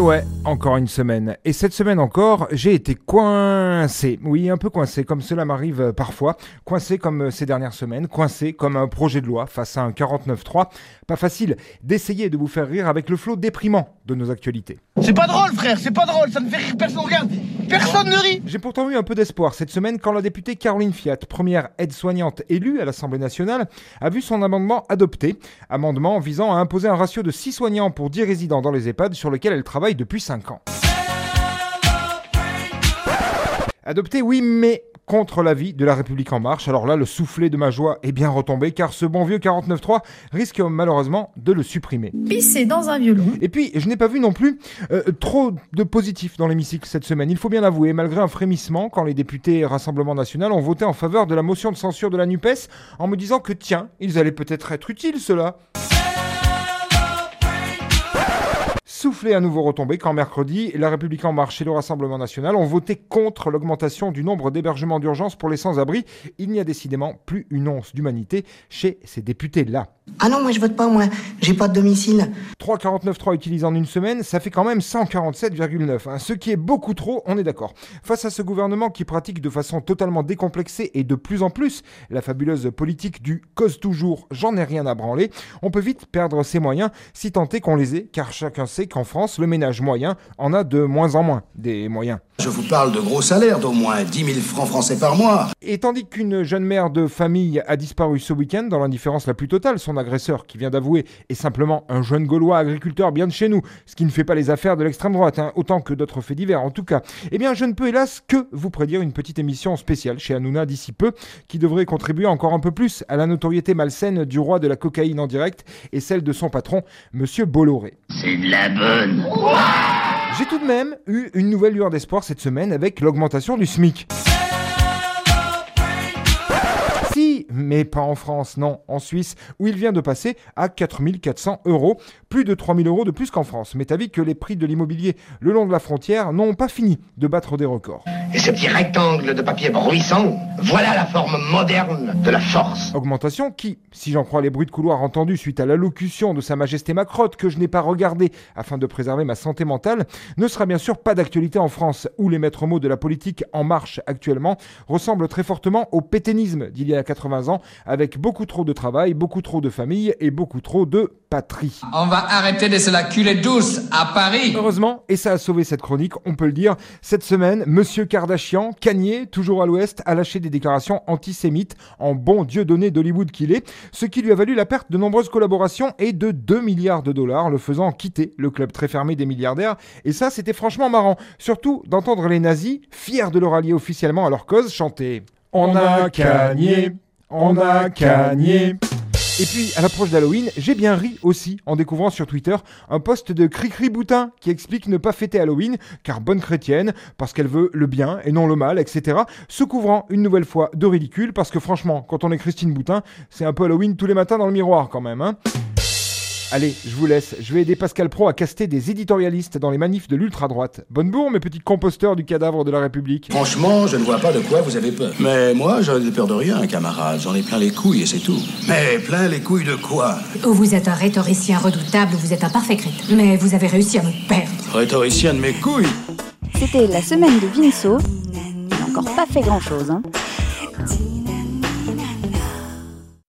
ouais, encore une semaine. Et cette semaine encore, j'ai été coincé. Oui, un peu coincé, comme cela m'arrive parfois. Coincé comme ces dernières semaines, coincé comme un projet de loi face à un 49-3. Pas facile d'essayer de vous faire rire avec le flot déprimant de nos actualités. C'est pas drôle, frère, c'est pas drôle, ça ne fait rire personne. Regarde, personne ne rit. J'ai pourtant eu un peu d'espoir cette semaine quand la députée Caroline Fiat, première aide-soignante élue à l'Assemblée nationale, a vu son amendement adopté. Amendement visant à imposer un ratio de 6 soignants pour 10 résidents dans les EHPAD sur lequel elle travaille depuis 5 ans. Adopté, oui, mais contre l'avis de la République en marche. Alors là, le soufflet de ma joie est bien retombé car ce bon vieux 49.3 risque malheureusement de le supprimer. Pisser dans un violon. Et puis, je n'ai pas vu non plus euh, trop de positifs dans l'hémicycle cette semaine. Il faut bien l'avouer, malgré un frémissement quand les députés Rassemblement National ont voté en faveur de la motion de censure de la NUPES en me disant que tiens, ils allaient peut-être être utiles cela. Soufflé à nouveau retombé quand mercredi, La République en marche et le Rassemblement national ont voté contre l'augmentation du nombre d'hébergements d'urgence pour les sans-abri. Il n'y a décidément plus une once d'humanité chez ces députés-là. Ah non, moi je vote pas, moi. J'ai pas de domicile. 3,49,3 utilisés en une semaine, ça fait quand même 147,9. Hein. Ce qui est beaucoup trop, on est d'accord. Face à ce gouvernement qui pratique de façon totalement décomplexée et de plus en plus la fabuleuse politique du cause toujours, j'en ai rien à branler, on peut vite perdre ses moyens si tant est qu'on les ait, car chacun sait qu'en France, le ménage moyen en a de moins en moins des moyens. Je vous parle de gros salaires d'au moins 10 000 francs français par mois. Et tandis qu'une jeune mère de famille a disparu ce week-end dans l'indifférence la plus totale, son agresseur, qui vient d'avouer, est simplement un jeune Gaulois agriculteur bien de chez nous, ce qui ne fait pas les affaires de l'extrême droite, hein, autant que d'autres faits divers en tout cas. Eh bien, je ne peux hélas que vous prédire une petite émission spéciale chez Hanouna d'ici peu, qui devrait contribuer encore un peu plus à la notoriété malsaine du roi de la cocaïne en direct et celle de son patron, Monsieur Bolloré. C'est de la J'ai tout de même eu une nouvelle lueur d'espoir cette semaine avec l'augmentation du SMIC. Si, mais pas en France, non, en Suisse, où il vient de passer à 4400 euros, plus de 3000 euros de plus qu'en France. Mais t'as que les prix de l'immobilier le long de la frontière n'ont pas fini de battre des records. Et ce petit rectangle de papier bruissant, voilà la forme moderne de la force. Augmentation qui, si j'en crois les bruits de couloir entendus suite à l'allocution de Sa Majesté Macrotte que je n'ai pas regardé afin de préserver ma santé mentale, ne sera bien sûr pas d'actualité en France, où les maîtres mots de la politique en marche actuellement ressemblent très fortement au pétainisme d'il y a 80 ans, avec beaucoup trop de travail, beaucoup trop de famille et beaucoup trop de patrie. On va arrêter de se la culer douce à Paris. Heureusement, et ça a sauvé cette chronique, on peut le dire, cette semaine, Monsieur Kardashian, Kanye, toujours à l'ouest, a lâché des déclarations antisémites en bon dieu donné d'Hollywood qu'il est, ce qui lui a valu la perte de nombreuses collaborations et de 2 milliards de dollars, le faisant quitter le club très fermé des milliardaires. Et ça, c'était franchement marrant, surtout d'entendre les nazis, fiers de leur allier officiellement à leur cause, chanter On a Kanye, on a Kanye. Et puis, à l'approche d'Halloween, j'ai bien ri aussi en découvrant sur Twitter un post de Cricri Boutin qui explique ne pas fêter Halloween car bonne chrétienne, parce qu'elle veut le bien et non le mal, etc. Se couvrant une nouvelle fois de ridicule parce que franchement, quand on est Christine Boutin, c'est un peu Halloween tous les matins dans le miroir quand même, hein. Allez, je vous laisse. Je vais aider Pascal Pro à caster des éditorialistes dans les manifs de l'ultra-droite. Bonne bourre, mes petits composteurs du cadavre de la République. Franchement, je ne vois pas de quoi vous avez peur. Mais moi, j'en ai peur de rien, camarade. J'en ai plein les couilles et c'est tout. Mais plein les couilles de quoi? Ou vous êtes un rhétoricien redoutable ou vous êtes un parfait crétin. Mais vous avez réussi à me perdre. Rhétoricien de mes couilles? C'était la semaine de Vinceau. Il n'a encore pas fait grand-chose, hein.